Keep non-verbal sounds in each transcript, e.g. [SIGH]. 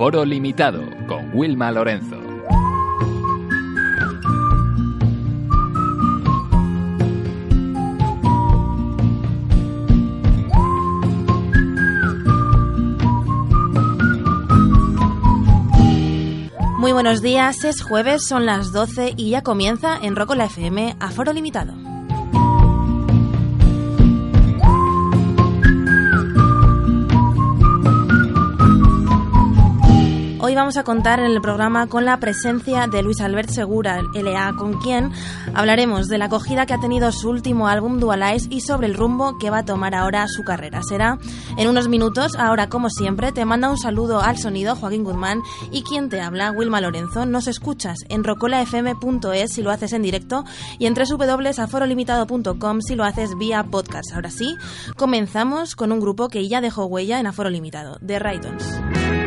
Aforo limitado con Wilma Lorenzo. Muy buenos días, es jueves, son las 12 y ya comienza en Rocola FM Aforo Limitado. Hoy vamos a contar en el programa con la presencia de Luis Albert Segura, LA, con quien hablaremos de la acogida que ha tenido su último álbum Dualize y sobre el rumbo que va a tomar ahora su carrera. Será en unos minutos, ahora como siempre, te manda un saludo al sonido Joaquín Guzmán y quien te habla, Wilma Lorenzo. Nos escuchas en rocolafm.es si lo haces en directo y en www.aforolimitado.com si lo haces vía podcast. Ahora sí, comenzamos con un grupo que ya dejó huella en Aforo Limitado, The Raidons.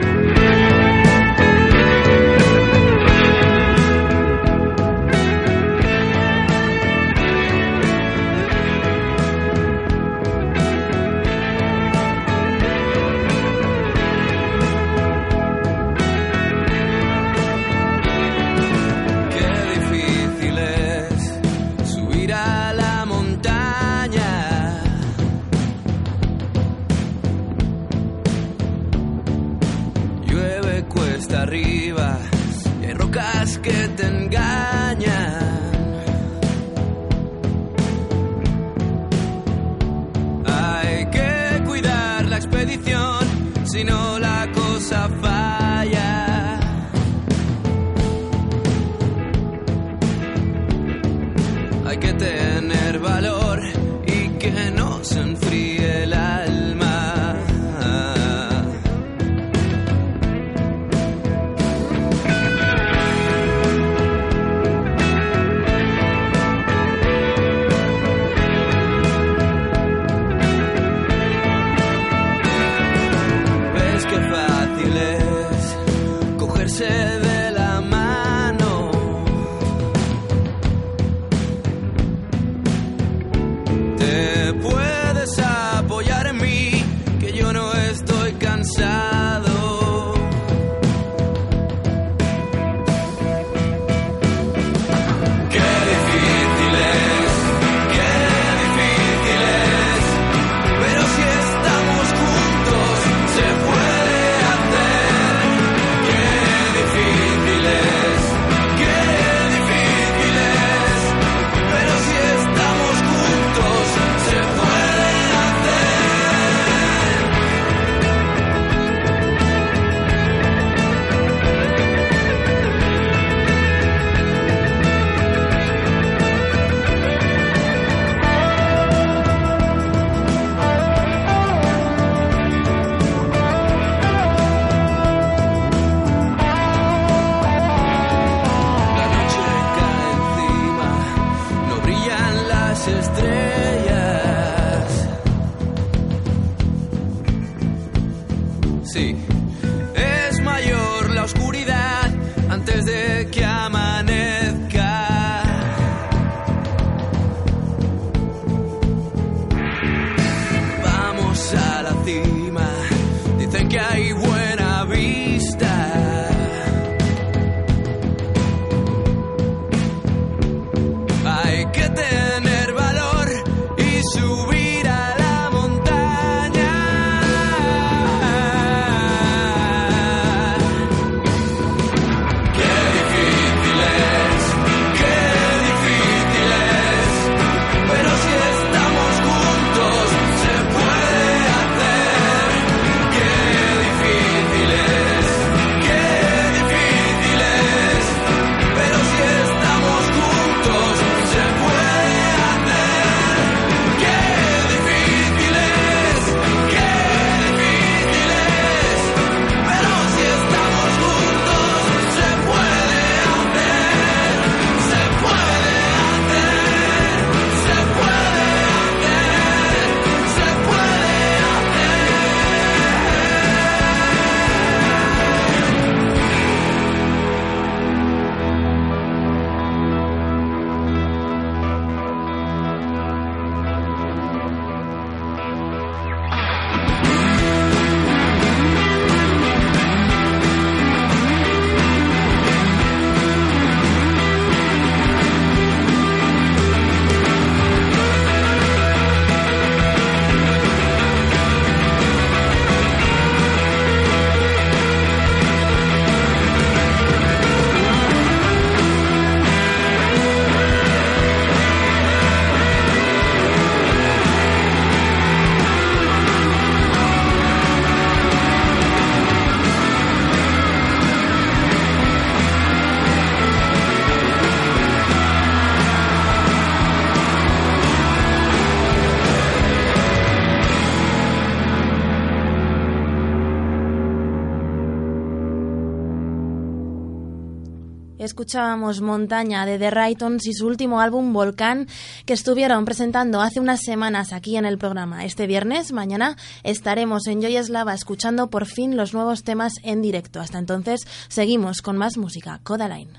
Escuchábamos Montaña de The Raytons y su último álbum Volcán que estuvieron presentando hace unas semanas aquí en el programa. Este viernes, mañana, estaremos en Joyaslava escuchando por fin los nuevos temas en directo. Hasta entonces, seguimos con más música. Codaline.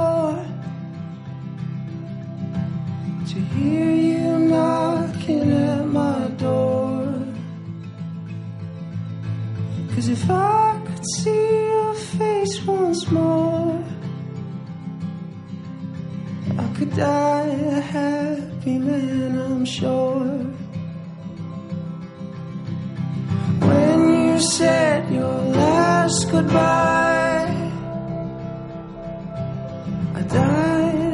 All to hear you knocking at my door. Cause if I could see your face once more, I could die a happy man, I'm sure. When you said your last goodbye, I died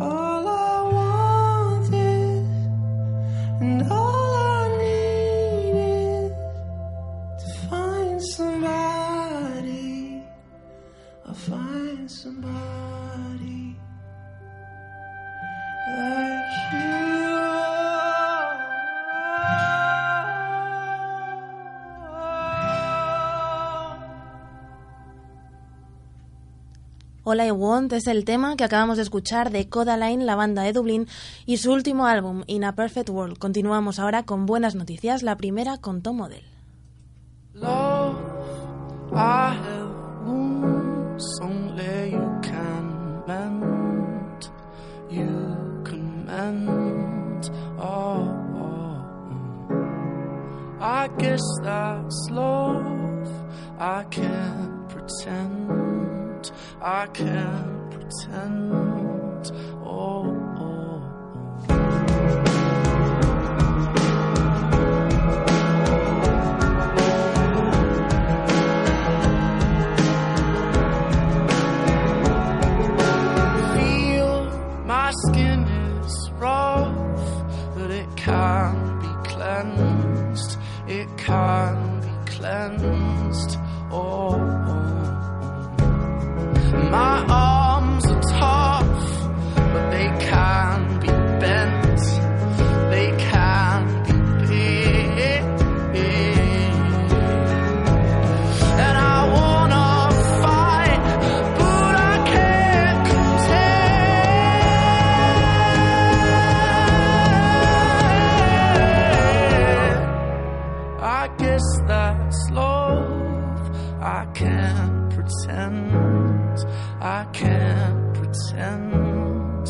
All All I Want es el tema que acabamos de escuchar de Codaline, la banda de Dublín, y su último álbum, In a Perfect World. Continuamos ahora con buenas noticias, la primera con Tom Model. I can't pretend. I can't pretend.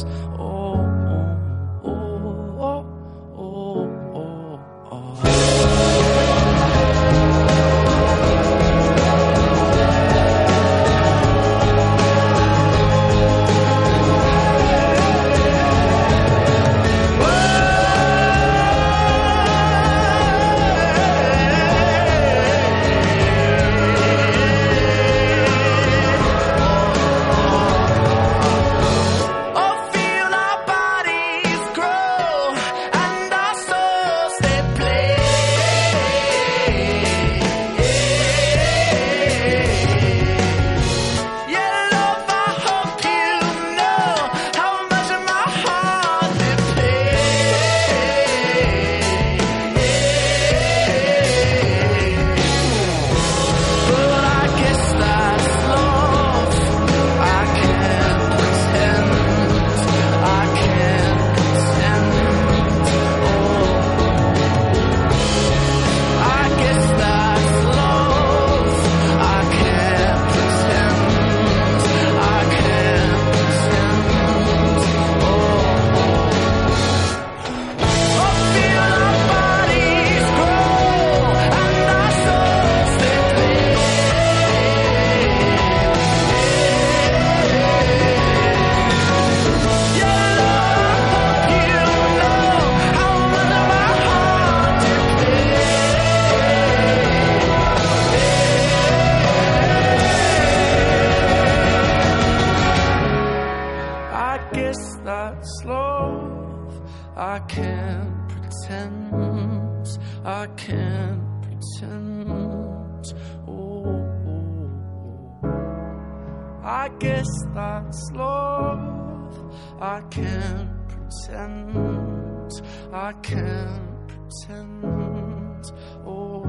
I can't pretend. I can't pretend. Oh. I guess that's love. I can't pretend. I can't pretend. Oh,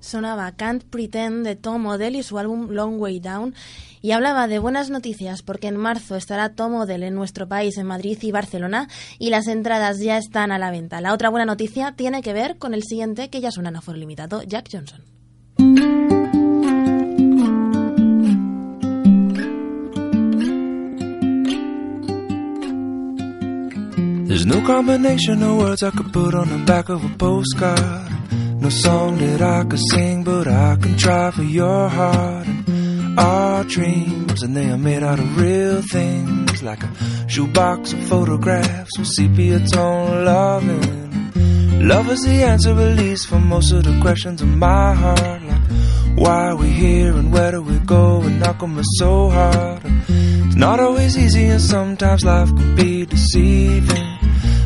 Sonaba Can't Pretend de Tom Odell y su álbum Long Way Down y hablaba de buenas noticias porque en marzo estará Tom Odell en nuestro país, en Madrid y Barcelona y las entradas ya están a la venta. La otra buena noticia tiene que ver con el siguiente que ya suena en aforo limitado, Jack Johnson. No. No song that I could sing, but I can try for your heart. And our dreams, and they are made out of real things, like a shoebox of photographs with sepia tone loving. Love is the answer, at least for most of the questions in my heart. Like, why are we here and where do we go? And how come so hard? It's not always easy, and sometimes life can be deceiving.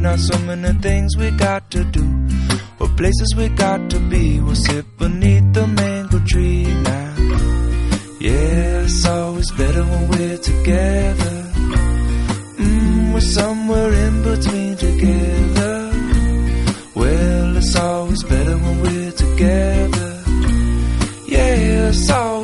Not so many things we got to do, or places we got to be. We'll sit beneath the mango tree now. Yeah, it's always better when we're together. Mm, we're somewhere in between together. Well, it's always better when we're together. Yeah, it's always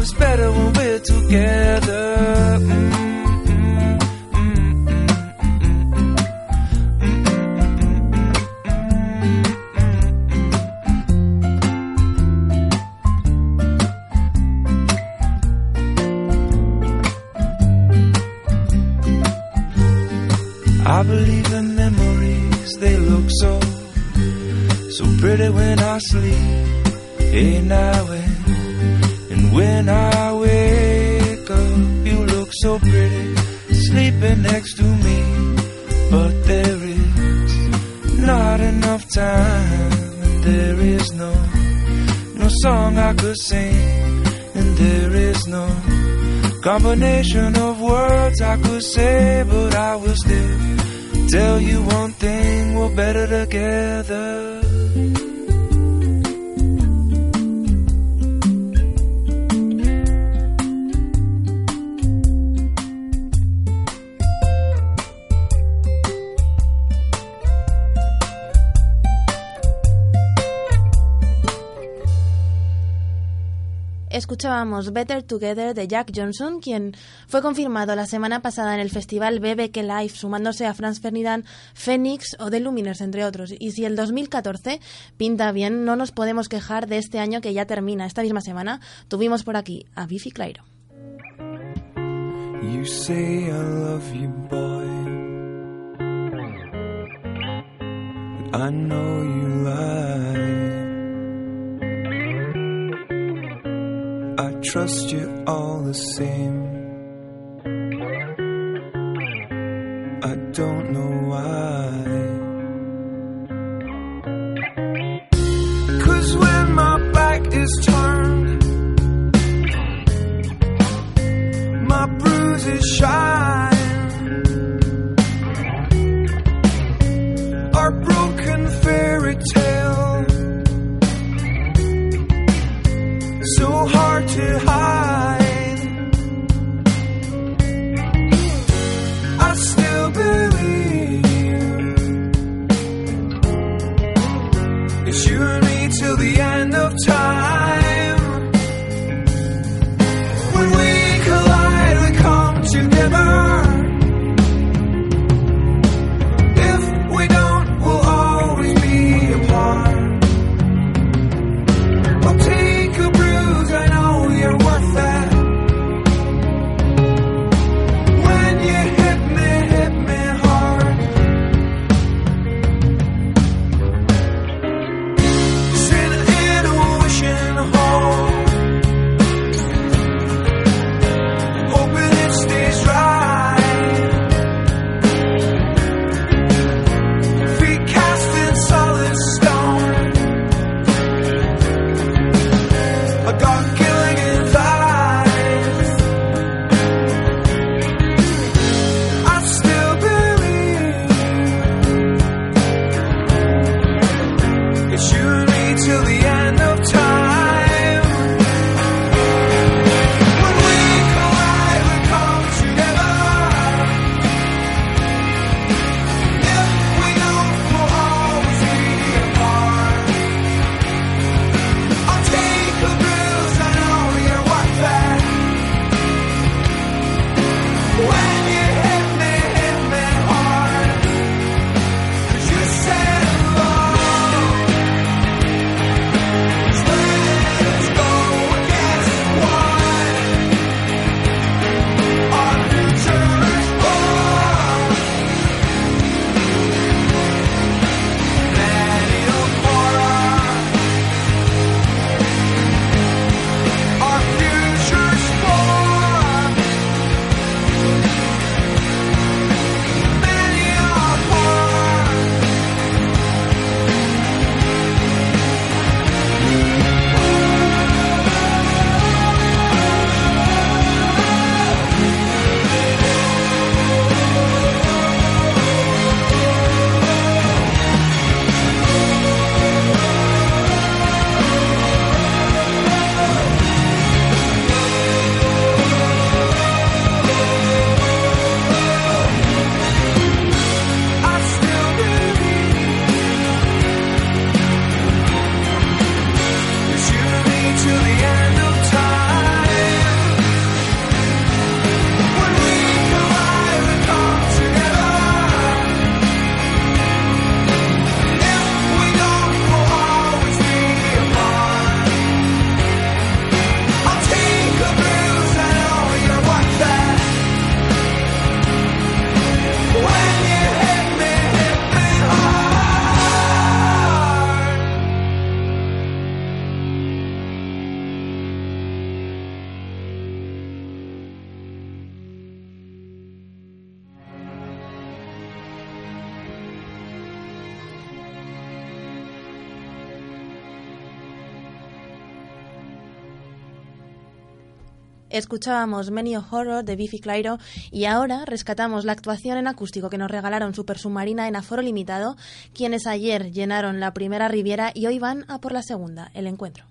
Escuchábamos Better Together de Jack Johnson, quien fue confirmado la semana pasada en el festival BBK Live, sumándose a Franz Ferdinand, Phoenix o The Luminers, entre otros. Y si el 2014 pinta bien, no nos podemos quejar de este año que ya termina. Esta misma semana tuvimos por aquí a Biffy Clyro. I trust you all the same. I don't know why. Cause when my back is turned, my bruises shine. Escuchábamos Many a Horror de Biffy Clyro y ahora rescatamos la actuación en acústico que nos regalaron Super Submarina en aforo limitado, quienes ayer llenaron la primera Riviera y hoy van a por la segunda, el encuentro.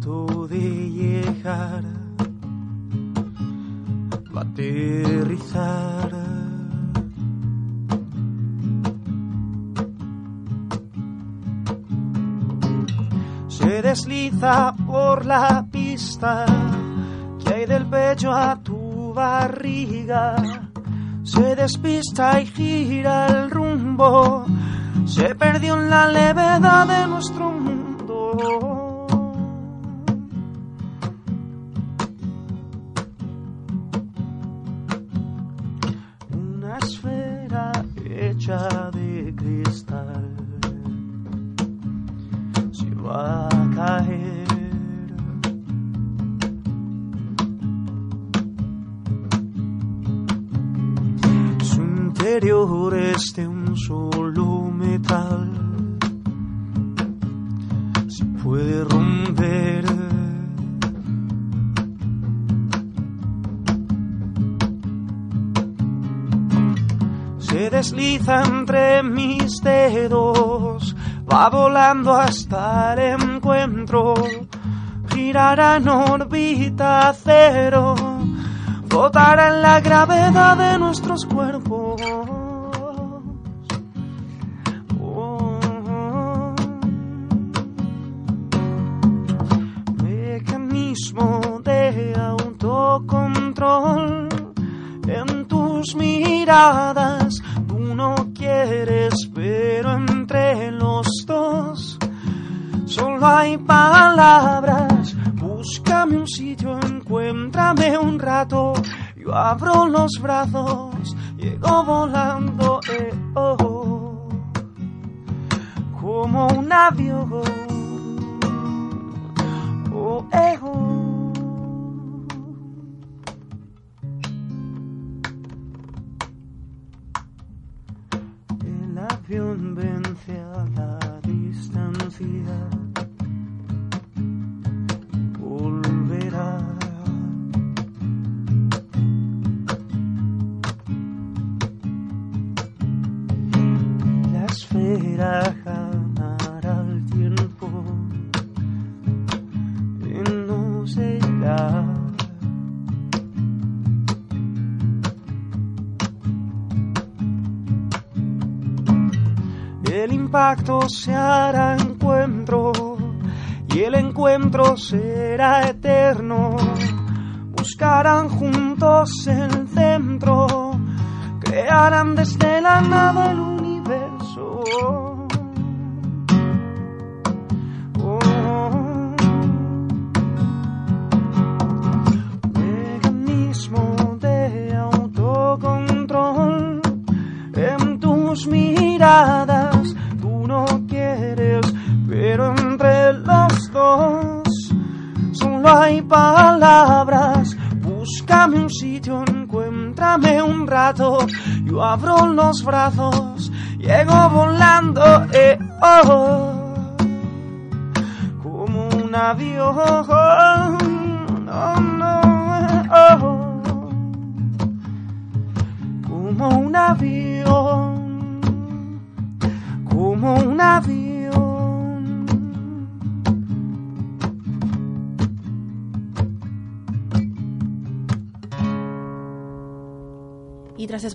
Punto de llegar aterrizar. se desliza por la pista que hay del pecho a tu barriga. Se despista y gira el rumbo, se perdió en la levedad de nuestro mundo. Volando hasta el encuentro, girará en órbita cero, flotará en la gravedad de nuestros cuerpos. Oh. Mecanismo de autocontrol en tus miradas. Solo hay palabras. Búscame un sitio, encuéntrame un rato. Yo abro los brazos, llego volando, eh, oh, como un avión. Oh, eh, oh. Esfera ganará el tiempo. Y no se irá. El impacto se hará encuentro y el encuentro será eterno. Buscarán juntos el centro, crearán desde la nada el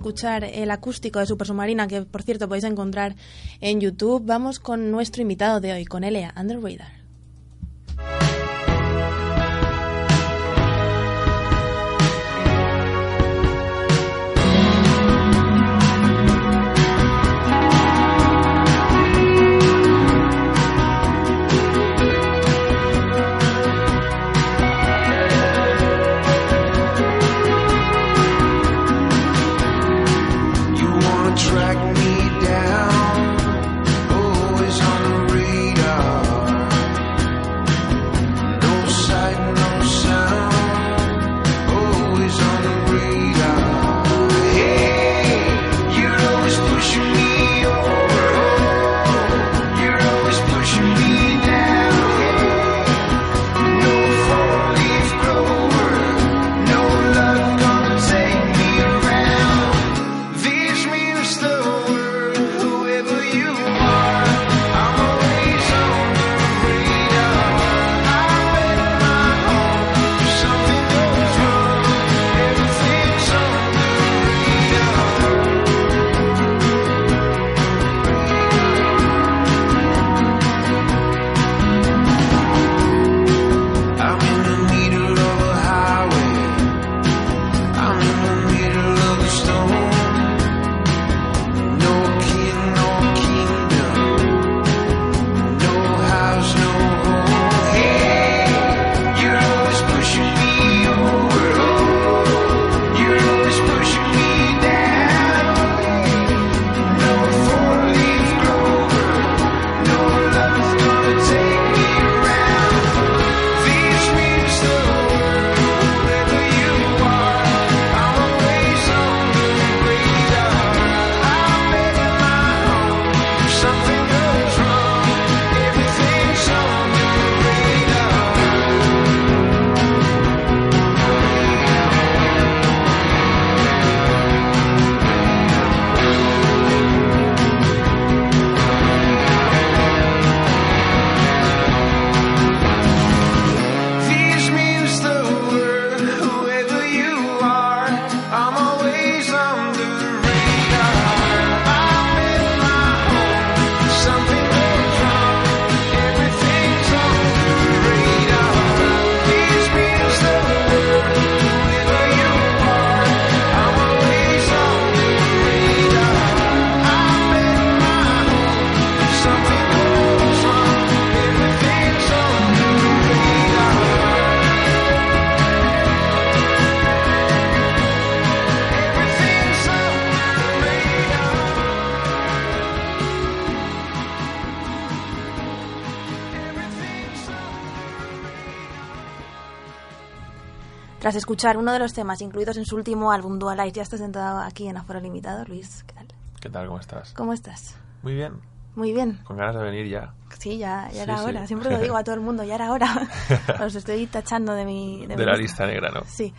escuchar el acústico de Super Submarina, que por cierto podéis encontrar en YouTube, vamos con nuestro invitado de hoy, con Elea, Under Radar. Tras escuchar uno de los temas incluidos en su último álbum Dualize, ya estás sentado aquí en Aforo Limitado. Luis, ¿qué tal? ¿Qué tal? ¿Cómo estás? ¿Cómo estás? Muy bien. Muy bien. Con ganas de venir ya. Sí, ya, ya era sí. hora. Siempre lo digo a todo el mundo, ya era hora. [LAUGHS] Os estoy tachando de mi... De mi la lista negra, ¿no? Sí.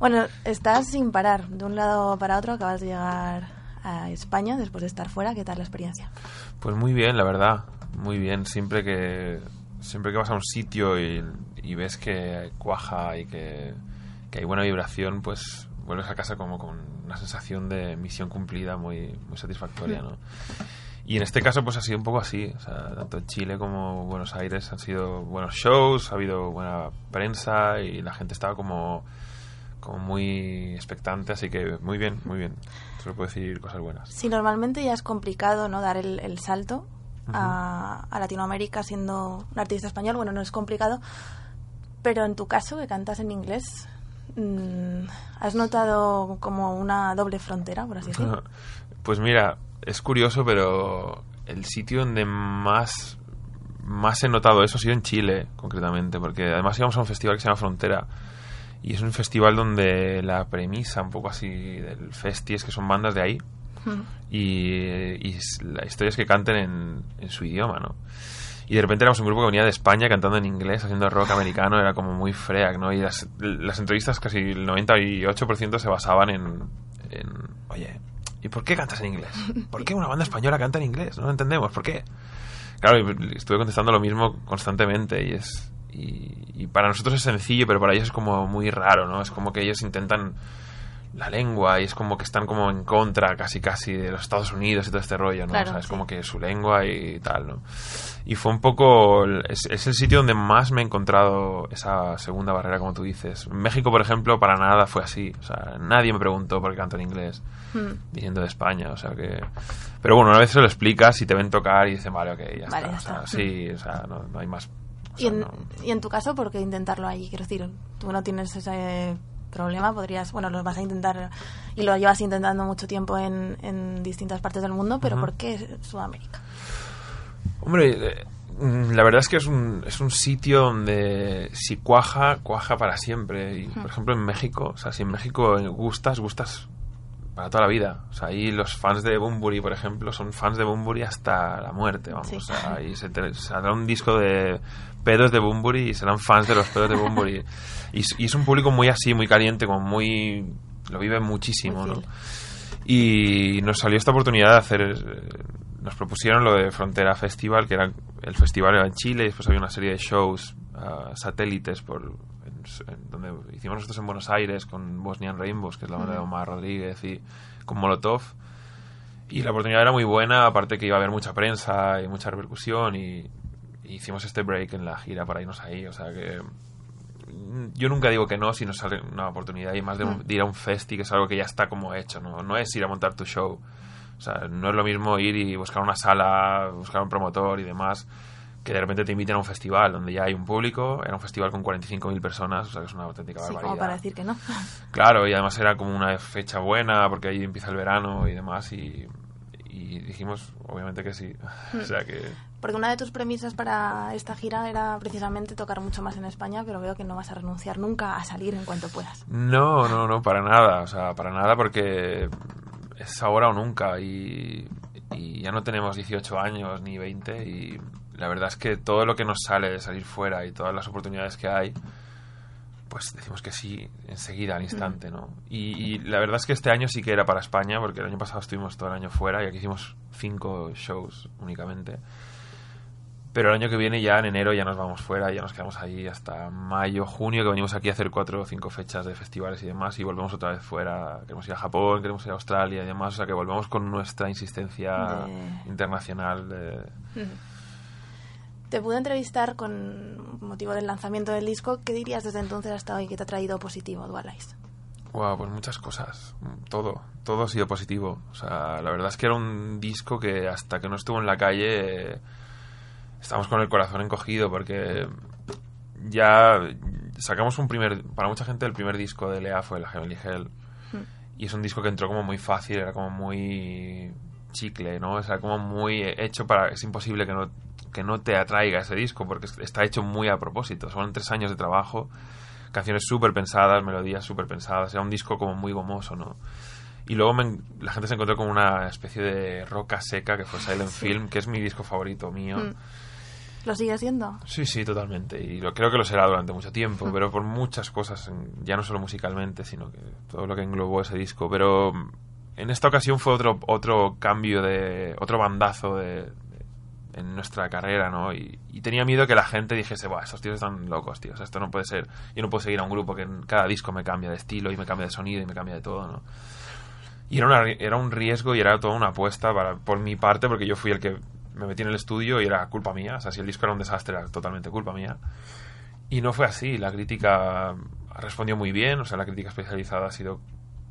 Bueno, estás sin parar. De un lado para otro acabas de llegar a España después de estar fuera. ¿Qué tal la experiencia? Pues muy bien, la verdad. Muy bien. Siempre que siempre que vas a un sitio y, y ves que cuaja y que, que hay buena vibración, pues vuelves a casa como con una sensación de misión cumplida muy, muy satisfactoria, ¿no? Y en este caso pues ha sido un poco así, o sea, tanto en Chile como Buenos Aires han sido buenos shows, ha habido buena prensa y la gente estaba como, como muy expectante, así que muy bien, muy bien. Solo puedo decir cosas buenas. Si normalmente ya es complicado no dar el, el salto a, a Latinoamérica siendo un artista español, bueno, no es complicado, pero en tu caso, que cantas en inglés, ¿has notado como una doble frontera, por así decirlo? [LAUGHS] Pues mira, es curioso, pero el sitio donde más, más he notado eso ha sido en Chile, concretamente, porque además íbamos a un festival que se llama Frontera. Y es un festival donde la premisa un poco así del festi es que son bandas de ahí. Y, y la historia es que canten en, en su idioma, ¿no? Y de repente éramos un grupo que venía de España cantando en inglés, haciendo rock americano, era como muy freak, ¿no? Y las, las entrevistas, casi el 98% se basaban en, en, oye, ¿y por qué cantas en inglés? ¿Por qué una banda española canta en inglés? No lo entendemos, ¿por qué? Claro, estuve contestando lo mismo constantemente y es... Y, y para nosotros es sencillo, pero para ellos es como muy raro, ¿no? Es como que ellos intentan la lengua y es como que están como en contra casi casi de los Estados Unidos y todo este rollo, ¿no? Claro, o sea, es sí. como que su lengua y tal, ¿no? Y fue un poco... Es, es el sitio donde más me he encontrado esa segunda barrera, como tú dices. México, por ejemplo, para nada fue así. O sea, nadie me preguntó por qué canto en inglés, Mm. diciendo de España, o sea que... Pero bueno, una vez se lo explicas y te ven tocar y dicen, vale, ok, ya Vale, está. ya o sea, está. sí, o sea, no, no hay más... o Y en, no- y en tu caso, ¿por qué intentarlo ahí? Quiero decir, tú no tienes ese problema, podrías, bueno, lo vas a intentar y lo llevas intentando mucho tiempo en, en distintas partes del mundo, pero. ¿por qué Sudamérica? Hombre, eh, la verdad es que es un, es un sitio donde si cuaja, cuaja para siempre. Y, por ejemplo, en México, o sea, si en México gustas, gustas para toda la vida. O sea, ahí los fans de Bumburi, por ejemplo, son fans de Bumburi hasta la muerte, vamos. Sí. O sea, ahí se te- saldrá un disco de pedos de Bumburi y serán fans de los pedos de Bumburi. [LAUGHS] y, es- y es un público muy así, muy caliente, como muy... lo vive muchísimo, Muy ¿no? Y nos salió esta oportunidad de hacer. Nos propusieron lo de Frontera Festival, que era el festival era en Chile, y después había una serie de shows ah, satélites por en- en donde hicimos nosotros en Buenos Aires con Bosnian Rainbows, que es la banda de Omar Rodríguez, y con Molotov. Y la oportunidad era muy buena, aparte que iba a haber mucha prensa y mucha repercusión, y, y hicimos este break en la gira para irnos ahí. O sea que yo nunca digo que no si nos sale una oportunidad y más de, un- de ir a un festi que es algo que ya está como hecho no no es ir a montar tu show o sea no es lo mismo ir y buscar una sala buscar un promotor y demás que de repente te inviten a un festival donde ya hay un público era un festival con 45.000 personas o sea que es una auténtica Sí, barbaridad como para decir que no. Claro, y además era como una fecha buena porque ahí empieza el verano y demás y, y dijimos obviamente que sí. [LAUGHS] o sea que Porque una de tus premisas para esta gira era precisamente tocar mucho más en España, pero veo que no vas a renunciar nunca a salir en cuanto puedas. no, no, no, para nada, o sea, para nada porque es ahora o nunca y, y ya no tenemos 18 años ni 20 y la verdad es que todo lo que nos sale de salir fuera y todas las oportunidades que hay pues decimos que sí enseguida, al instante, ¿no? Y, y la verdad es que este año sí que era para España, porque el año pasado estuvimos todo el año fuera y aquí hicimos cinco shows únicamente. Pero el año que viene ya en enero ya nos vamos fuera, ya nos quedamos ahí hasta mayo, junio, que venimos aquí a hacer cuatro o cinco fechas de festivales y demás, y volvemos otra vez fuera. Queremos ir a Japón, queremos ir a Australia y demás, o sea que volvemos con nuestra insistencia De- internacional. de- Te pude entrevistar con motivo del lanzamiento del disco. ¿Qué dirías desde entonces hasta hoy que te ha traído positivo Dual Eyes? Wow, pues muchas cosas. Todo, todo ha sido positivo. O sea, la verdad es que era un disco que hasta que no estuvo en la calle eh, estábamos con el corazón encogido porque ya sacamos un primer, para mucha gente el primer disco de Lea fue el Heavenly Hell y es un disco que entró como muy fácil, era como muy chicle, ¿no? O sea, como muy hecho para, es imposible que no, que no te atraiga ese disco porque está hecho muy a propósito. Son tres años de trabajo canciones súper pensadas, melodías súper pensadas. Era un disco como muy gomoso, ¿no? Y luego me- la gente se encontró con una especie de roca seca que fue Silent Film, que es mi disco favorito mío. Mm. ¿Lo sigue siendo? Sí, sí, totalmente. Y lo, creo que lo será durante mucho tiempo, pero por muchas cosas, ya no solo musicalmente, sino que todo lo que englobó ese disco. Pero mm, en esta ocasión fue otro, otro cambio de. otro bandazo de, de- en nuestra carrera, ¿no? Y, y tenía miedo que la gente dijese, Buah, estos tíos están locos, tíos, esto no puede ser. Yo no puedo seguir a un grupo que en cada disco me cambia de estilo y me cambia de sonido y me cambia de todo, ¿no? Y era, una era un riesgo y era toda una apuesta para, por mi parte, porque yo fui el que me metí en el estudio y era culpa mía. O sea, si el disco era un desastre, era totalmente culpa mía. Y no fue así. La crítica respondió muy bien. O sea, la crítica especializada ha sido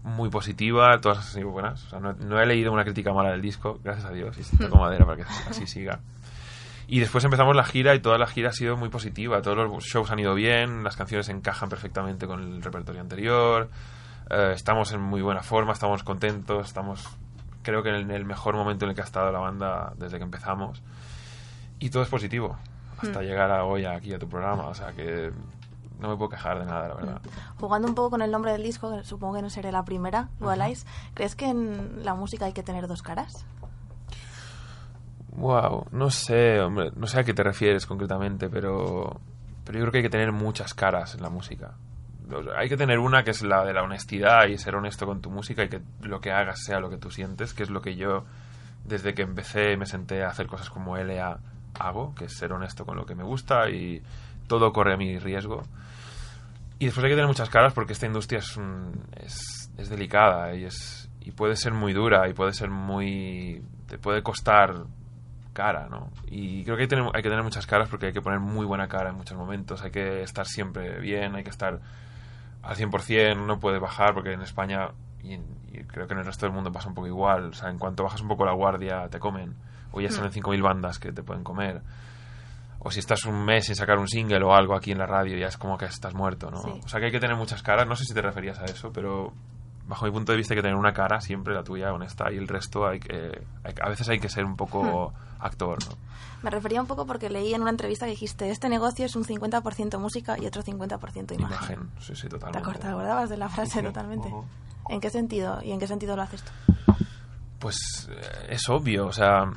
muy positiva. Todas han sido buenas. O sea, no, no he leído una crítica mala del disco, gracias a Dios. Y toco [LAUGHS] madera para que así siga. Y después empezamos la gira y toda la gira ha sido muy positiva. Todos los shows han ido bien, las canciones encajan perfectamente con el repertorio anterior. eh, estamos en muy buena forma, estamos contentos, estamos creo que en el mejor momento en el que ha estado la banda desde que empezamos. Y todo es positivo, hasta llegar a hoy aquí a tu programa. O sea que no me puedo quejar de nada, la verdad. Jugando un poco con el nombre del disco, supongo que no seré la primera, Dualize, ¿crees que en la música hay que tener dos caras? Wow, no sé, hombre, no sé a qué te refieres concretamente, pero, pero yo creo que hay que tener muchas caras en la música. Hay que tener una que es la de la honestidad y ser honesto con tu música y que lo que hagas sea lo que tú sientes, que es lo que yo desde que empecé me senté a hacer cosas como LA hago, que es ser honesto con lo que me gusta y todo corre a mi riesgo. Y después hay que tener muchas caras porque esta industria es, un- es, delicada y, es, y puede ser muy dura y puede ser muy... te puede costar cara, ¿no? Y creo que hay, tener- hay que tener muchas caras porque hay que poner muy buena cara en muchos momentos, hay que estar siempre bien, hay que estar al 100%, no puedes bajar porque en España y, en- y creo que en el resto del mundo pasa un poco igual, o sea, en cuanto bajas un poco la guardia te comen, o ya salen 5.000 bandas que te pueden comer. O si estás un mes sin sacar un single o algo aquí en la radio, ya es como que estás muerto, ¿no? Sí. O sea que hay que tener muchas caras. No sé si te referías a eso, pero bajo mi punto de vista hay que tener una cara, siempre la tuya, honesta, y el resto hay que... hay que- a veces hay que ser un poco actor, ¿no? Me refería un poco porque leí en una entrevista que dijiste, este negocio es un 50% música y otro 50% imagen. Imagen, sí, sí, ¿Te totalmente. acor- te acordabas de la frase Ujú, totalmente? ¿En qué sentido? ¿Y en qué sentido lo haces tú? Pues eh, es obvio, o sea,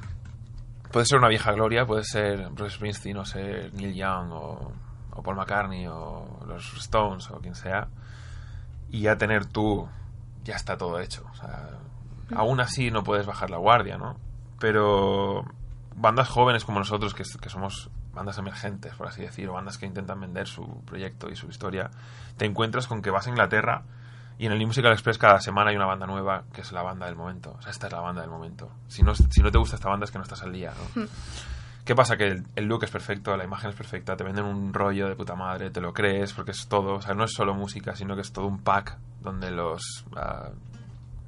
puede ser una vieja gloria, puede ser Bruce Springsteen o ser Neil Young o, o Paul McCartney o los Stones o quien sea, y ya tener tú, ya está todo hecho. O sea, aún así no puedes bajar la guardia, ¿no? Pero bandas jóvenes como nosotros, que, que somos bandas emergentes, por así decir, o bandas que intentan vender su proyecto y su historia, te encuentras con que vas a Inglaterra y en el New Musical Express cada semana hay una banda nueva que es la banda del momento. O sea, esta es la banda del momento. Si no, si no te gusta esta banda es que no estás al día, ¿no? ¿Qué pasa? Que el, el look es perfecto, la imagen es perfecta, te venden un rollo de puta madre, te lo crees, porque es todo. O sea, no es solo música, sino que es todo un pack donde los... ah,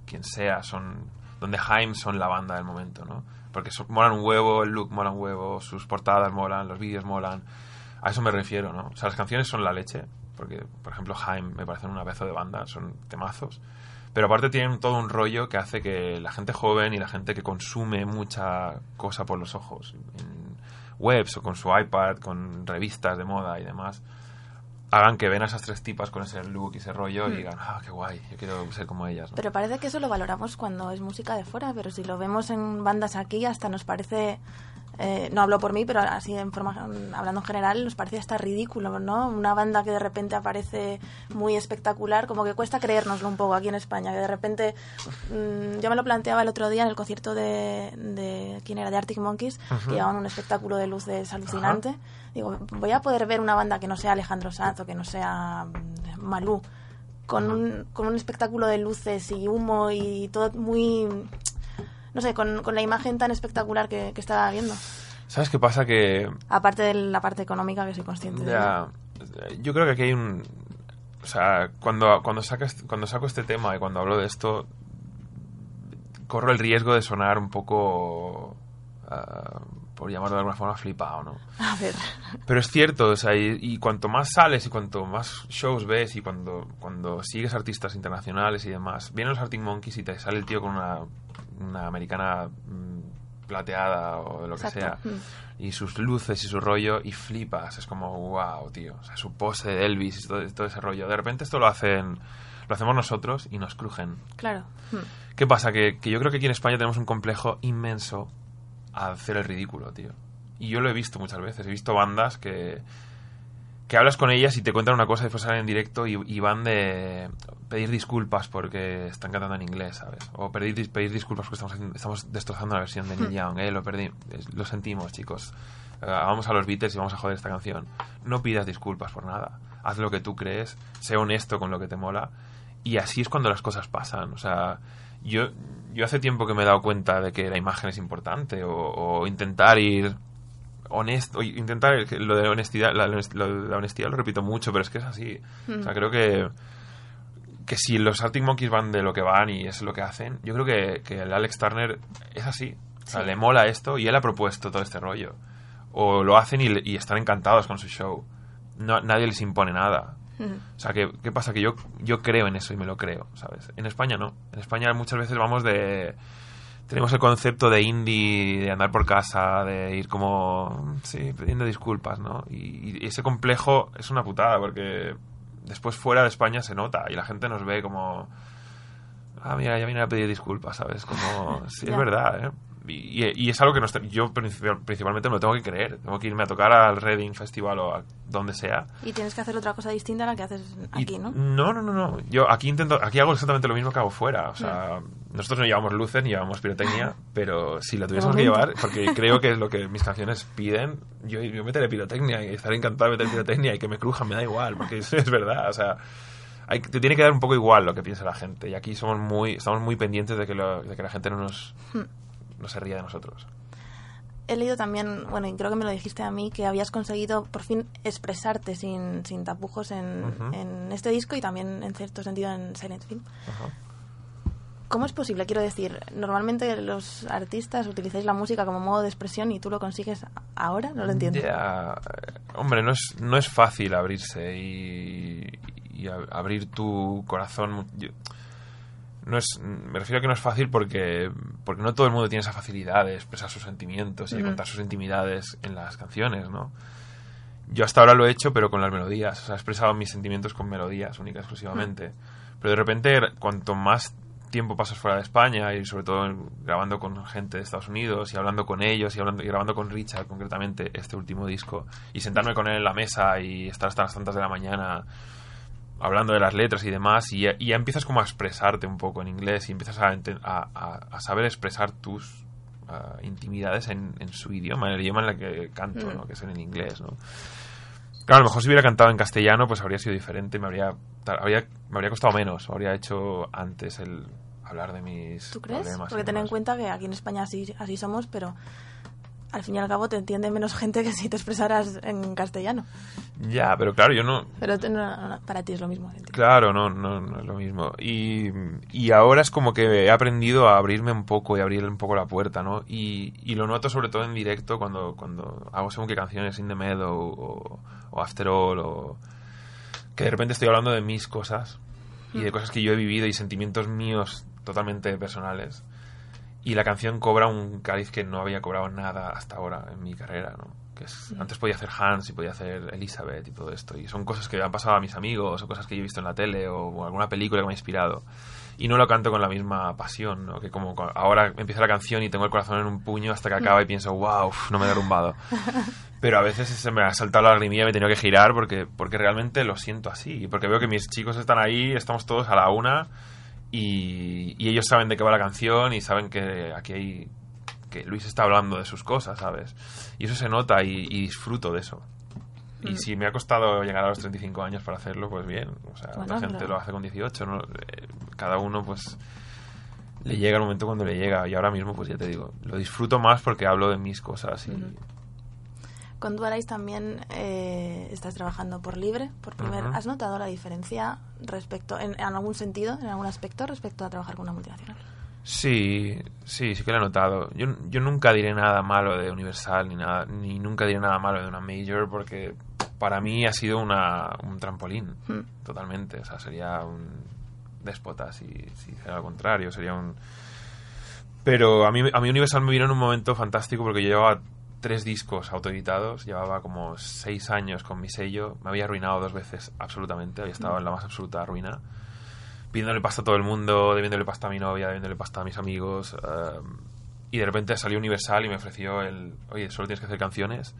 quien sea, son... Donde Haim son la banda del momento, ¿no? Porque son- molan un huevo, el look mola un huevo, sus portadas molan, los vídeos molan. A eso me refiero, ¿no? O sea, las canciones son la leche, porque, por ejemplo, Haim me parecen una pedazo de banda, son temazos. Pero aparte tienen todo un rollo que hace que la gente joven y la gente que consume mucha cosa por los ojos, en webs o con su iPad, con revistas de moda y demás, hagan que ven a esas tres tipas con ese look y ese rollo y digan, ah, qué guay, yo quiero ser como ellas. ¿no? Pero parece que eso lo valoramos cuando es música de fuera, pero si lo vemos en bandas aquí hasta nos parece, eh, no hablo por mí, pero así en forma, hablando en general, nos parece hasta ridículo, ¿no? Una banda que de repente aparece muy espectacular, como que cuesta creérnoslo un poco aquí en España, que de repente, mm, yo me lo planteaba el otro día en el concierto de, de ¿quién era? De Arctic Monkeys, que llevaban un espectáculo de luces alucinante. Digo, voy a poder ver una banda que no sea Alejandro Sanz o que no sea mm, Malú, con un, con un espectáculo de luces y humo y todo muy no sé con, con la imagen tan espectacular que, que estaba viendo ¿Sabes qué pasa? Que aparte de la parte económica que soy consciente de Ya, yo creo que aquí hay un... O sea, cuando, cuando, sacas, cuando saco este tema y cuando hablo de esto, corro el riesgo de sonar un poco, ah, por llamarlo de alguna forma, flipado, ¿no? [LAUGHS] a ver Pero es cierto, o sea, y, y cuanto más sales y cuanto más shows ves y cuando, cuando sigues artistas internacionales y demás, vienen los Arctic Monkeys y te sale el tío con una, una americana mm, plateada o lo que sea. Mm. Y sus luces y su rollo y flipas. Es como, wow, tío. O sea, su pose de Elvis y todo, todo ese rollo. De repente esto lo hacen, lo hacemos nosotros y nos crujen. Claro. Mm. ¿Qué pasa? Que, que yo creo que aquí en España tenemos un complejo inmenso a hacer el ridículo, tío. Y yo lo he visto muchas veces. He visto bandas que, que hablas con ellas y te cuentan una cosa y después salen en directo y, y van de pedir disculpas porque están cantando en inglés, ¿sabes? O pedir, pedir disculpas porque estamos, estamos destrozando la versión de Neil [LAUGHS] Young. Eh, lo perdí. Lo sentimos, chicos. Eh, vamos a los Beatles y vamos a joder esta canción. No pidas disculpas por nada. Haz lo que tú crees. Sé honesto con lo que te mola. Y así es cuando las cosas pasan. O sea, yo, yo hace tiempo que me he dado cuenta de que la imagen es importante o, o intentar ir honesto, intentar el- lo de honestidad, la, lo- la honestidad lo repito mucho, pero es que es así. O sea, creo que que si los Arctic Monkeys van de lo que van y es lo que hacen, yo creo que, que el Alex Turner es así. O sea, Sí. le mola esto y él ha propuesto todo este rollo. O lo hacen y, y están encantados con su show. No, nadie les impone nada. O sea, ¿qué, qué pasa? Que yo, yo creo en eso y me lo creo, ¿sabes? En España no. En España muchas veces vamos de... Tenemos el concepto de indie, de andar por casa, de ir como... Sí, pidiendo disculpas, ¿no? Y, y ese complejo es una putada porque después fuera de España se nota y la gente nos ve como... Ah, mira, ya viene a pedir disculpas, ¿sabes? Como... Sí, es verdad, ¿eh? Y, y- y es algo que nos yo principal- principalmente me lo tengo que creer. Tengo que irme a tocar al Reading Festival o a donde sea. Y tienes que hacer otra cosa distinta a la que haces Y- aquí, ¿no? No, no, no, no. Yo aquí intento, aquí hago exactamente lo mismo que hago fuera. O sea, nosotros no llevamos luces ni llevamos pirotecnia, [LAUGHS] pero si la tuviésemos que llevar, porque creo que es lo que mis canciones piden, yo, yo meteré pirotecnia y estaré encantado de meter pirotecnia y que me crujan, me da igual, porque es, es verdad. O sea, hay, te tiene que dar un poco igual lo que piensa la gente. Y aquí somos muy, estamos muy pendientes de que, lo- de que la gente no nos, no se ría de nosotros. He leído también, bueno, y creo que me lo dijiste a mí, que habías conseguido por fin expresarte sin, sin tapujos en, en este disco y también en cierto sentido en Silent Film. ¿Cómo es posible? Quiero decir, normalmente los artistas utilizáis la música como modo de expresión y tú lo consigues ahora, no lo entiendo. Eh, hombre, no es, no es fácil abrirse y, abrir tu corazón. Yo- no es, me refiero a que no es fácil porque, porque no todo el mundo tiene esa facilidad de expresar sus sentimientos y de contar sus intimidades en las canciones, ¿no? Yo hasta ahora lo he hecho, pero con las melodías. O sea, he expresado mis sentimientos con melodías, única y exclusivamente. Pero de repente, cuanto más tiempo pasas fuera de España y sobre todo grabando con gente de Estados Unidos y hablando con ellos y, hablando, y grabando con Richard concretamente este último disco y sentarme con él en la mesa y estar hasta las tantas de la mañana hablando de las letras y demás y ya, y ya empiezas como a expresarte un poco en inglés y empiezas a, saber expresar tus ah, intimidades en, en su idioma, en el idioma en el que canto, Mm. ¿no? que es en el inglés, ¿no? Claro, a lo mejor si hubiera cantado en castellano, pues habría sido diferente, me habría, habría, me habría costado menos, habría hecho antes el hablar de mis ¿Tú crees? problemas. Porque ten en cuenta que aquí en España así, así somos, pero al fin y al cabo te entiende menos gente que si te expresaras en castellano. Ya, pero claro, yo no, Pero te- no- no, para ti es lo mismo. entiendo. Claro, no, no, no es lo mismo. Y, y ahora es como que he aprendido a abrirme un poco y abrir un poco la puerta, ¿no? Y, y lo noto sobre todo en directo cuando, cuando hago según qué canciones, In the Meadow o, o After All, o que de repente estoy hablando de mis cosas y de cosas que yo he vivido y sentimientos míos totalmente personales. Y la canción cobra un cariz que no había cobrado nada hasta ahora en mi carrera, ¿no? Que es, Antes podía hacer Hans y podía hacer Elizabeth y todo esto. Y son cosas que han pasado a mis amigos o cosas que yo he visto en la tele o, o alguna película que me ha inspirado. Y no lo canto con la misma pasión, ¿no? Que como ahora empieza la canción y tengo el corazón en un puño hasta que acaba y pienso, wow, uf, no me he derrumbado. [LAUGHS] Pero a veces se me ha saltado la lagrimilla y me he tenido que girar porque, porque realmente lo siento así. Porque veo que mis chicos están ahí, estamos todos a la una y, y ellos saben de qué va la canción y saben que aquí hay que Luis está hablando de sus cosas, ¿sabes? Y eso se nota y, y disfruto de eso. Y si me ha costado llegar a los 35 años para hacerlo, pues bien. O sea, Bueno, la gente lo hace con 18, ¿no? Eh, Cada uno, pues, le llega el momento cuando le llega. Y ahora mismo, pues ya te digo, lo disfruto más porque hablo de mis cosas y... Con Dualize también eh, estás trabajando por libre, por primer. Ujú. ¿Has notado la diferencia respecto, en, en algún sentido, en algún aspecto, respecto a trabajar con una multinacional? Sí, sí, sí que lo he notado. Yo, yo nunca diré nada malo de Universal ni nada, ni nunca diré nada malo de una Major porque para mí ha sido una, un trampolín, Hmm. totalmente. O sea, sería un déspota si, si hiciera lo contrario. Sería un... Pero a mí, a mí Universal me vino en un momento fantástico porque yo llevaba tres discos autoeditados, llevaba como seis años con mi sello, me había arruinado dos veces absolutamente, había estado en la más absoluta ruina, pidiéndole pasta a todo el mundo, debiéndole pasta a mi novia, debiéndole pasta a mis amigos, eh, y de repente salió Universal y me ofreció el, oye, solo tienes que hacer canciones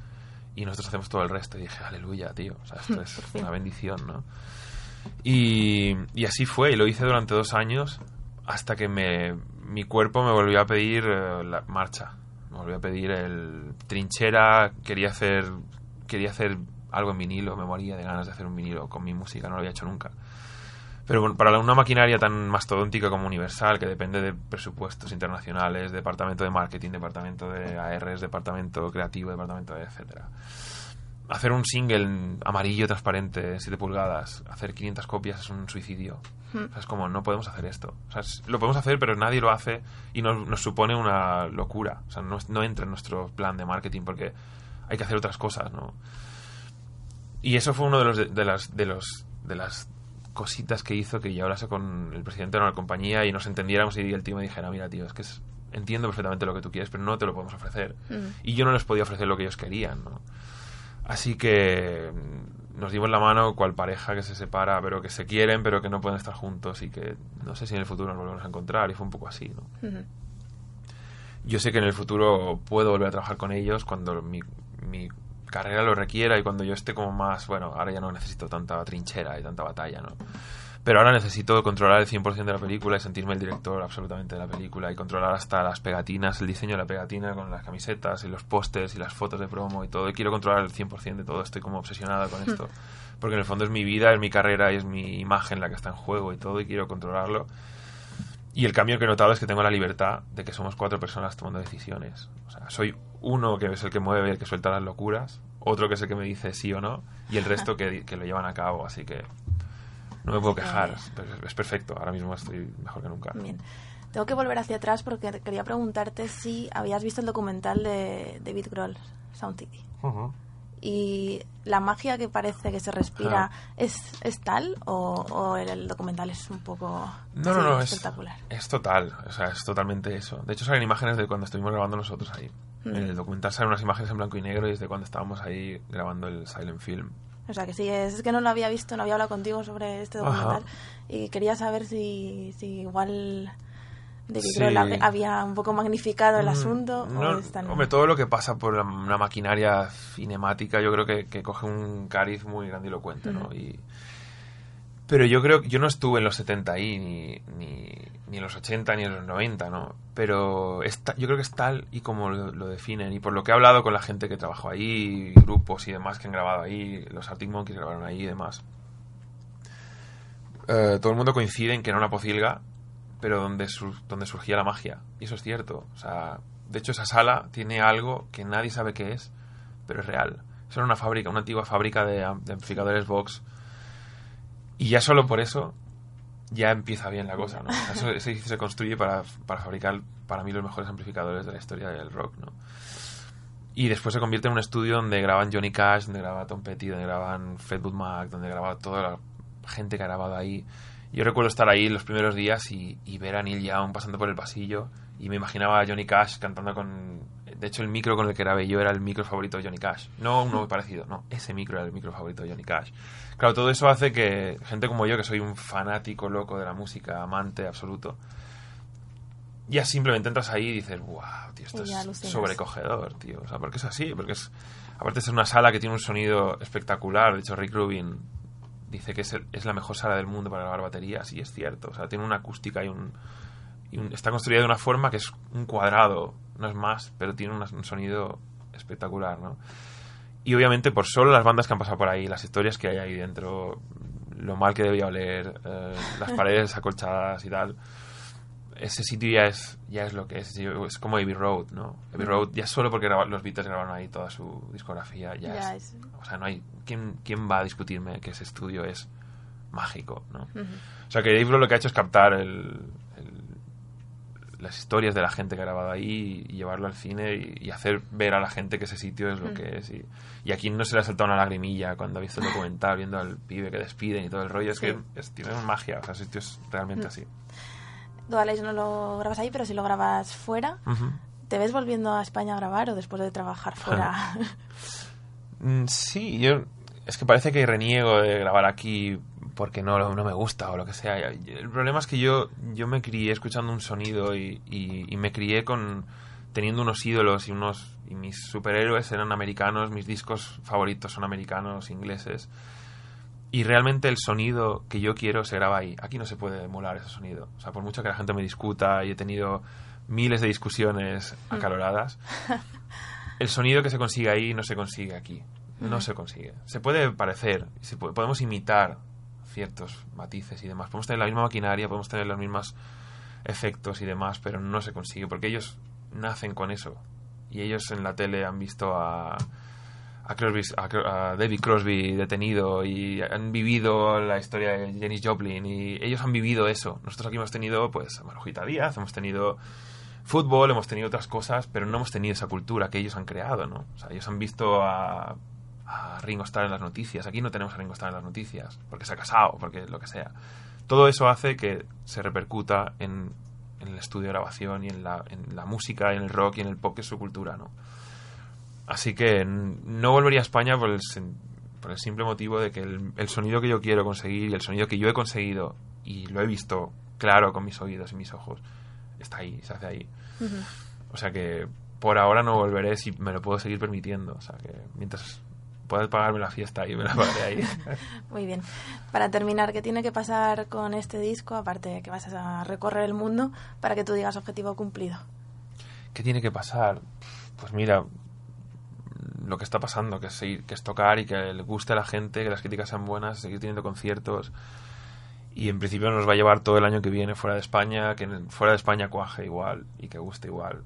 y nosotros hacemos todo el resto. Y dije, aleluya, tío, o sea, esto [LAUGHS] es una bendición, ¿no? Y, y así fue, y lo hice durante dos años hasta que me, mi cuerpo me volvió a pedir eh, la marcha. Me volvió a pedir el trinchera, quería hacer, quería hacer algo en vinilo, me moría de ganas de hacer un vinilo con mi música, no lo había hecho nunca. Pero para una maquinaria tan mastodóntica como Universal, que depende de presupuestos internacionales, departamento de marketing, departamento de ARs, departamento creativo, departamento de etcétera. Hacer un single amarillo transparente, 7 pulgadas, hacer 500 copias es un suicidio. O sea, es como, no podemos hacer esto. O sea, es- lo podemos hacer, pero nadie lo hace y nos, nos supone una locura. O sea, no, no entra en nuestro plan de marketing porque hay que hacer otras cosas, ¿no? Y eso fue uno de los de, de las de los de las cositas que hizo que yo hablase con el presidente de una compañía y nos entendiéramos y el tío me dijera, mira, tío, es que es- entiendo perfectamente lo que tú quieres, pero no te lo podemos ofrecer. Y yo no les podía ofrecer lo que ellos querían, ¿no? Así que mm, nos dimos la mano cual pareja que se separa, pero que se quieren, pero que no pueden estar juntos y que no sé si en el futuro nos volvemos a encontrar y fue un poco así, ¿no? Yo sé que en el futuro puedo volver a trabajar con ellos cuando mi, mi carrera lo requiera y cuando yo esté como más, bueno, ahora ya no necesito tanta trinchera y tanta batalla, ¿no? Pero ahora necesito controlar el 100% de la película y sentirme el director absolutamente de la película y controlar hasta las pegatinas, el diseño de la pegatina con las camisetas y los pósters y las fotos de promo y todo. Y quiero controlar el 100% de todo. Estoy como obsesionada con esto. Porque en el fondo es mi vida, es mi carrera y es mi imagen la que está en juego y todo y quiero controlarlo. Y el cambio que he notado es que tengo la libertad de que somos cuatro personas tomando decisiones. O sea, soy uno que es el que mueve, el que suelta las locuras, otro que es el que me dice sí o no, y el resto que, que lo llevan a cabo. Así que no me puedo quejar. Es, es perfecto. Ahora mismo estoy mejor que nunca. Bien. Tengo que volver hacia atrás porque quería preguntarte si habías visto el documental de David Grohl, Sound City. Y la magia que parece que se respira, Ah. ¿es, ¿es tal o, o el, el documental es un poco No, así, no, no, es, espectacular? es total, o sea, es totalmente eso. De hecho, salen imágenes de cuando estuvimos grabando nosotros ahí. En el documental salen unas imágenes en blanco y negro y es de cuando estábamos ahí grabando el silent film. O sea, que sí, es, que no lo había visto, no había hablado contigo sobre este Ajá. documental y quería saber si, si igual Sí. Grohl hab- había un poco magnificado el Mm, asunto no, o tan- Hombre, todo lo que pasa por la- una maquinaria cinemática yo creo que, que coge un cariz muy grandilocuente, ¿no? Y, pero yo creo que yo no estuve en los 70 ahí, ni, ni, ni en los 80, ni en los 90, ¿no? Pero está, yo creo que es tal y como lo, lo definen. Y por lo que he hablado con la gente que trabajó ahí, grupos y demás que han grabado ahí, los Arctic Monkeys grabaron ahí y demás. eh, todo el mundo coincide en que era una pocilga, pero donde, sur- donde surgía la magia. Y eso es cierto. O sea, de hecho, esa sala tiene algo que nadie sabe qué es, pero es real. Eso era una fábrica, una antigua fábrica de, de amplificadores Vox. Y ya solo por eso ya empieza bien la cosa, ¿no? Eso- ese se construye para, para fabricar, para mí, los mejores amplificadores de la historia del rock, ¿no? Y después se convierte en un estudio donde graban Johnny Cash, donde graba Tom Petty, donde graban Fleetwood Mac, donde graba toda la gente que ha grabado ahí. Yo recuerdo estar ahí los primeros días y, y ver a Neil Young pasando por el pasillo y me imaginaba a Johnny Cash cantando con... De hecho, el micro con el que grabé yo era el micro favorito de Johnny Cash. No uno [LAUGHS] parecido, no. Ese micro era el micro favorito de Johnny Cash. Claro, todo eso hace que gente como yo, que soy un fanático loco de la música, amante absoluto, ya simplemente entras ahí y dices, wow, tío, esto es sobrecogedor, tío. O sea, porque es así, porque es... Aparte ser una sala que tiene un sonido espectacular, de hecho Rick Rubin dice que es, el- es la mejor sala del mundo para grabar baterías y es cierto, o sea, tiene una acústica y un, y un- está construida de una forma que es un cuadrado, no es más, pero tiene un sonido espectacular, ¿no? Y obviamente por solo las bandas que han pasado por ahí, las historias que hay ahí dentro, lo mal que debía oler, eh, las paredes [LAUGHS] acolchadas y tal, ese sitio ya es ya es lo que es. Es como Abbey Road no Abbey Road ya solo porque los Beatles grabaron ahí toda su discografía ya, Ya es, es- o sea no hay quién quién va a discutirme que ese estudio es mágico no o sea que Dave lo que ha hecho es captar el- las historias de la gente que ha grabado ahí y llevarlo al cine y, y hacer ver a la gente que ese sitio es lo que es. Y, y aquí no se le ha saltado una lagrimilla cuando ha visto el [LAUGHS] documental viendo al pibe que despiden y todo el rollo. Es que es, tiene magia o sea ese sitio es realmente así. Dualize no lo grabas ahí, pero si lo grabas fuera. ¿te ves volviendo a España a grabar o después de trabajar [LAUGHS] fuera? Mm, Sí, yo es que parece que reniego de grabar aquí porque no, no me gusta o lo que sea. El problema es que yo, yo me crié escuchando un sonido y, y- y me crié con teniendo unos ídolos y unos y mis superhéroes eran americanos, mis discos favoritos son americanos, ingleses. Y realmente el sonido que yo quiero se graba ahí. Aquí no se puede emular ese sonido. O sea, por mucho que la gente me discuta y he tenido miles de discusiones acaloradas, [LAUGHS] el sonido que se consigue ahí no se consigue aquí. No se consigue. Se puede parecer, se puede- podemos imitar ciertos matices y demás. Podemos tener la misma maquinaria, podemos tener los mismos efectos y demás, pero no se consigue porque ellos nacen con eso. Y ellos en la tele han visto a, a, Crosby, a, David Crosby detenido y han vivido la historia de Janis Joplin y ellos han vivido eso. Nosotros aquí hemos tenido, pues, a Marujita Díaz, hemos tenido fútbol, hemos tenido otras cosas, pero no hemos tenido esa cultura que ellos han creado, ¿no? O sea, ellos han visto a, a Ringo Starr en las noticias. Aquí no tenemos a Ringo Starr en las noticias, porque se ha casado, porque lo que sea. Todo eso hace que se repercuta en, en el estudio de grabación y en la, en la música, en el rock y en el pop, que es su cultura, ¿no? Así que no volvería a España por el, sen- por el simple motivo de que el, el sonido que yo quiero conseguir y el sonido que yo he conseguido y lo he visto claro con mis oídos y mis ojos está ahí, se hace ahí. O sea que por ahora no volveré si me lo puedo seguir permitiendo. O sea que mientras pueda pagarme la fiesta y me la pagaré ahí. [LAUGHS] Muy bien. Para terminar, ¿qué tiene que pasar con este disco, aparte de que vas a recorrer el mundo, para que tú digas objetivo cumplido? ¿Qué tiene que pasar? Pues mira, lo que está pasando, que es, seguir- que es tocar y que le guste a la gente, que las críticas sean buenas, seguir teniendo conciertos. Y en principio nos va a llevar todo el año que viene fuera de España, que fuera de España cuaje igual y que guste igual.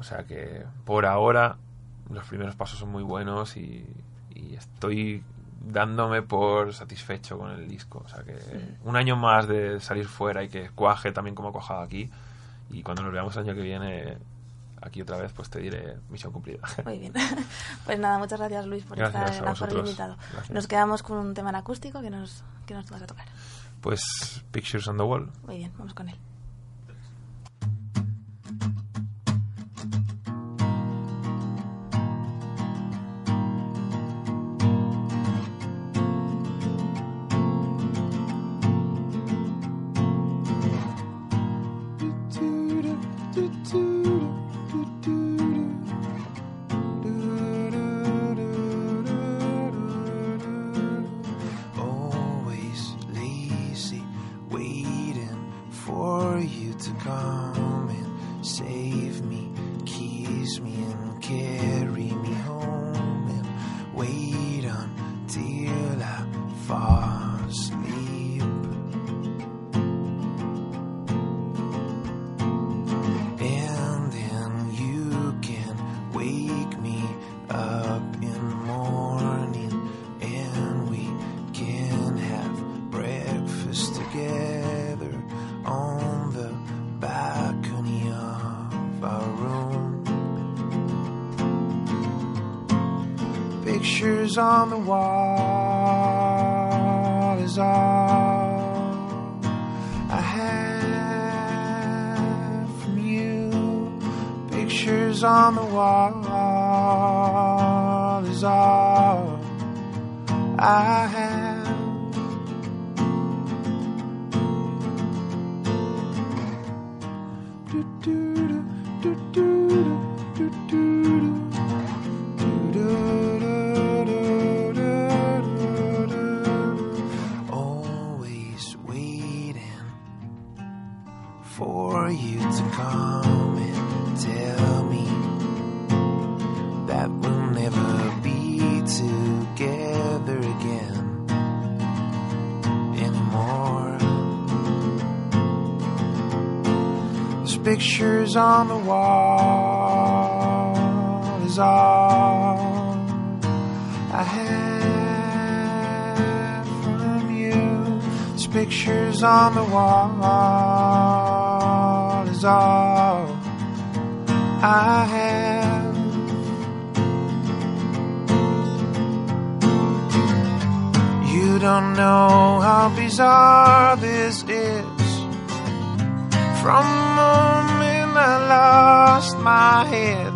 O sea que por ahora los primeros pasos son muy buenos y, y estoy dándome por satisfecho con el disco. O sea que un año más de salir fuera y que cuaje también como ha cuajado aquí. Y cuando nos veamos el año que viene aquí otra vez, pues te diré misión cumplida. [LAUGHS] Muy bien. [LAUGHS] Pues nada, muchas gracias Luis por Gracias estar a vosotros. Limitado. Gracias. Nos quedamos con un tema en acústico que nos, que nos vas a tocar. Pues Pictures on the Wall. Muy bien, vamos con él. Pictures on the wall is all I have from you. There's pictures on the wall is all I have. You don't know how bizarre this is From I lost my head,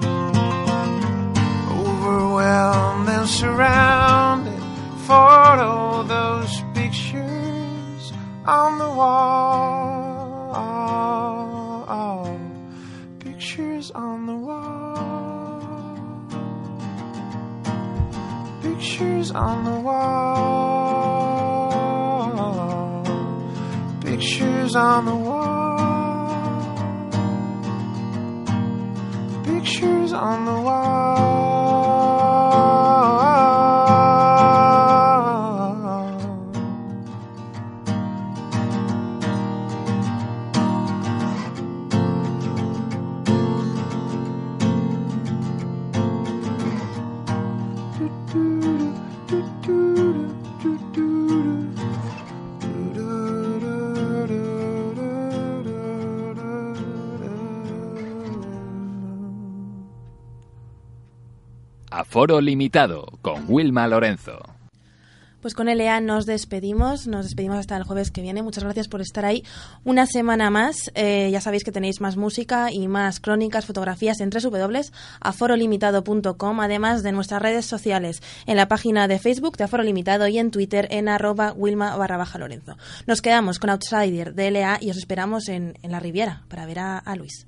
overwhelmed and surrounded, for all those pictures on the wall, Aforo limitado con Wilma Lorenzo. Pues con LA nos despedimos, nos despedimos hasta el jueves que viene. Muchas gracias por estar ahí una semana más. Eh, ya sabéis que tenéis más música y más crónicas, fotografías en www.aforolimitado.com, además de nuestras redes sociales, en la página de Facebook de Aforo Limitado y en Twitter en arroba Wilma barra baja Lorenzo. Nos quedamos con Outsider de LA y os esperamos en, la Riviera para ver a Luis.